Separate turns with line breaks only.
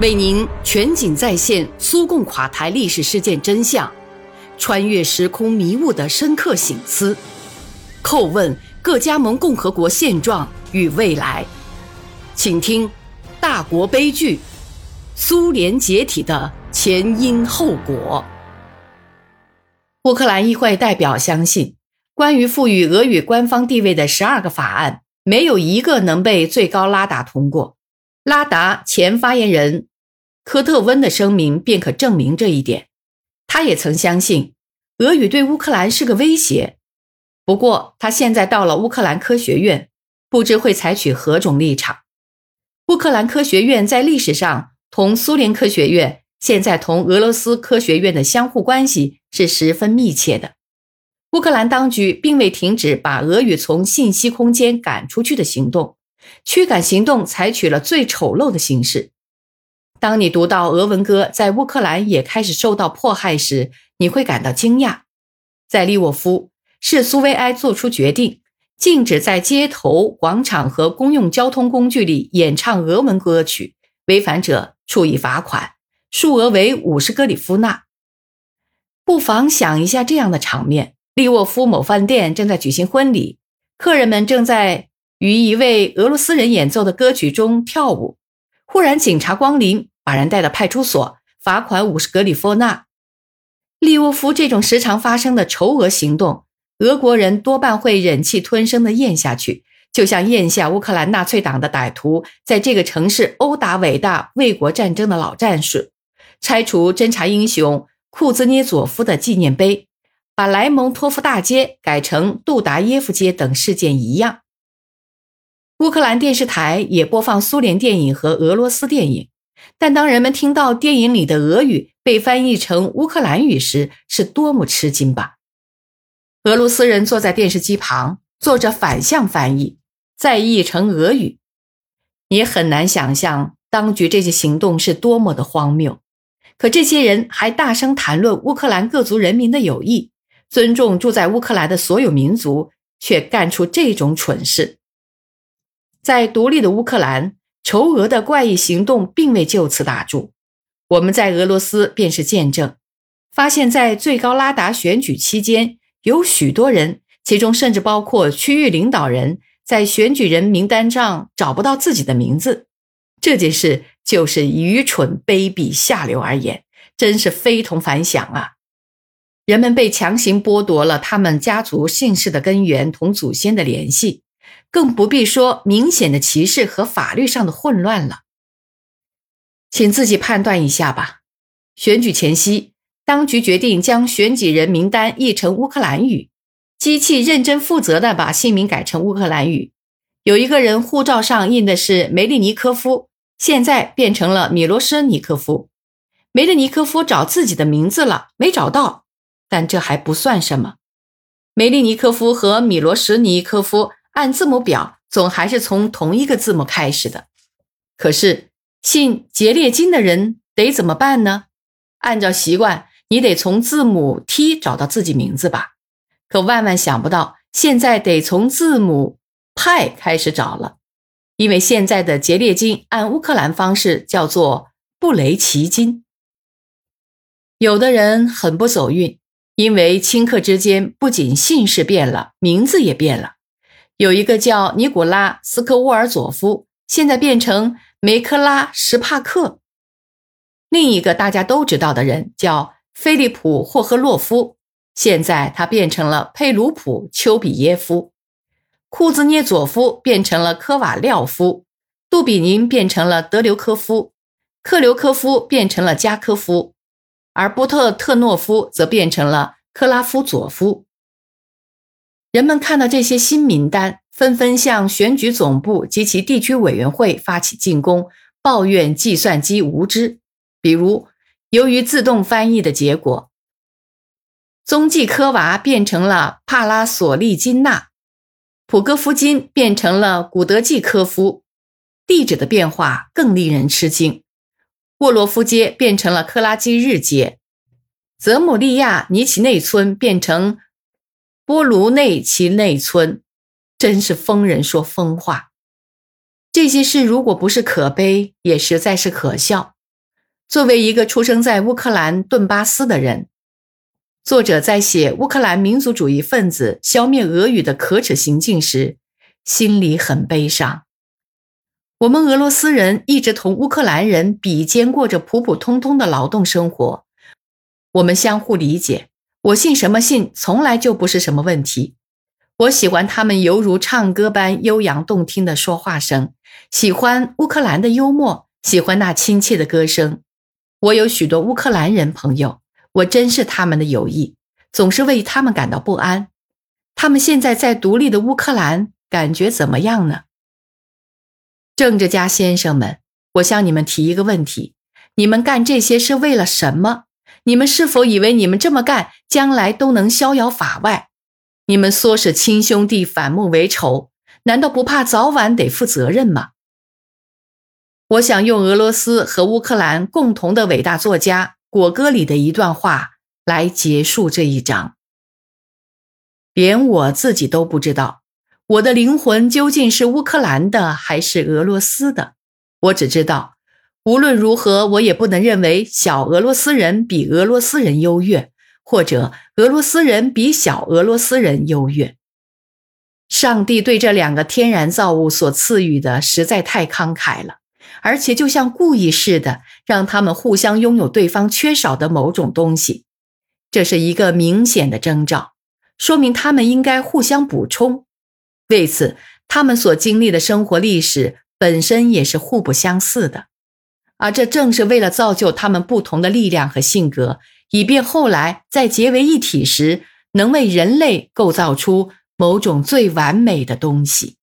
为您全景再现苏共垮台历史事件真相，穿越时空迷雾的深刻醒思，叩问各加盟共和国现状与未来。请听《大国悲剧：苏联解体的前因后果》。乌克兰议会代表相信，关于赋予俄语官方地位的十二个法案，没有一个能被最高拉达通过。拉达前发言人科特温的声明便可证明这一点。他也曾相信俄语对乌克兰是个威胁。不过，他现在到了乌克兰科学院，不知会采取何种立场。乌克兰科学院在历史上同苏联科学院、现在同俄罗斯科学院的相互关系是十分密切的。乌克兰当局并未停止把俄语从信息空间赶出去的行动。驱赶行动采取了最丑陋的形式。当你读到俄文歌在乌克兰也开始受到迫害时，你会感到惊讶。在利沃夫，市苏维埃做出决定，禁止在街头、广场和公用交通工具里演唱俄文歌曲，违反者处以罚款，数额为五十格里夫纳。不妨想一下这样的场面：利沃夫某饭店正在举行婚礼，客人们正在。于一位俄罗斯人演奏的歌曲中跳舞，忽然警察光临，把人带到派出所，罚款五十格里夫纳。利沃夫这种时常发生的仇俄行动，俄国人多半会忍气吞声地咽下去，就像咽下乌克兰纳粹党的歹徒在这个城市殴打伟大卫国战争的老战士，拆除侦察英雄库兹涅佐夫的纪念碑，把莱蒙托夫大街改成杜达耶夫街等事件一样。乌克兰电视台也播放苏联电影和俄罗斯电影，但当人们听到电影里的俄语被翻译成乌克兰语时，是多么吃惊吧！俄罗斯人坐在电视机旁，做着反向翻译，再译成俄语。也很难想象当局这些行动是多么的荒谬。可这些人还大声谈论乌克兰各族人民的友谊，尊重住在乌克兰的所有民族，却干出这种蠢事。在独立的乌克兰，仇俄的怪异行动并未就此打住。我们在俄罗斯便是见证，发现，在最高拉达选举期间，有许多人，其中甚至包括区域领导人，在选举人名单上找不到自己的名字。这件事就是愚蠢、卑鄙、下流而言，真是非同凡响啊！人们被强行剥夺了他们家族姓氏的根源同祖先的联系。更不必说明显的歧视和法律上的混乱了。请自己判断一下吧。选举前夕，当局决定将选举人名单译成乌克兰语，机器认真负责地把姓名改成乌克兰语。有一个人护照上印的是梅利尼科夫，现在变成了米罗什尼科夫。梅利尼科夫找自己的名字了，没找到，但这还不算什么。梅利尼科夫和米罗什尼科夫。按字母表，总还是从同一个字母开始的。可是姓杰列金的人得怎么办呢？按照习惯，你得从字母 T 找到自己名字吧。可万万想不到，现在得从字母派开始找了，因为现在的杰列金按乌克兰方式叫做布雷奇金。有的人很不走运，因为顷刻之间，不仅姓氏变了，名字也变了。有一个叫尼古拉斯科沃尔佐夫，现在变成梅克拉什帕克。另一个大家都知道的人叫菲利普霍赫洛夫，现在他变成了佩鲁普丘比耶夫。库兹涅佐夫变成了科瓦廖夫，杜比宁变成了德留科夫，克留科夫变成了加科夫，而波特特诺夫则变成了克拉夫佐夫。人们看到这些新名单，纷纷向选举总部及其地区委员会发起进攻，抱怨计算机无知。比如，由于自动翻译的结果，宗季科娃变成了帕拉索利金娜，普戈夫金变成了古德季科夫，地址的变化更令人吃惊，沃罗夫街变成了克拉基日街，泽姆利亚尼奇内村变成。波卢内奇内村，真是疯人说疯话。这些事如果不是可悲，也实在是可笑。作为一个出生在乌克兰顿巴斯的人，作者在写乌克兰民族主义分子消灭俄语的可耻行径时，心里很悲伤。我们俄罗斯人一直同乌克兰人比肩过着普普通通的劳动生活，我们相互理解。我信什么信，从来就不是什么问题。我喜欢他们犹如唱歌般悠扬动听的说话声，喜欢乌克兰的幽默，喜欢那亲切的歌声。我有许多乌克兰人朋友，我珍视他们的友谊，总是为他们感到不安。他们现在在独立的乌克兰，感觉怎么样呢？政治家先生们，我向你们提一个问题：你们干这些是为了什么？你们是否以为你们这么干，将来都能逍遥法外？你们唆使亲兄弟反目为仇，难道不怕早晚得负责任吗？我想用俄罗斯和乌克兰共同的伟大作家果戈里的一段话来结束这一章。连我自己都不知道，我的灵魂究竟是乌克兰的还是俄罗斯的。我只知道，无论如何，我也不能认为小俄罗斯人比俄罗斯人优越。或者俄罗斯人比小俄罗斯人优越。上帝对这两个天然造物所赐予的实在太慷慨了，而且就像故意似的，让他们互相拥有对方缺少的某种东西。这是一个明显的征兆，说明他们应该互相补充。为此，他们所经历的生活历史本身也是互不相似的，而这正是为了造就他们不同的力量和性格。以便后来在结为一体时，能为人类构造出某种最完美的东西。